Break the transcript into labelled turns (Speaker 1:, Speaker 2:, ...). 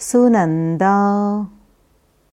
Speaker 1: 苏南道。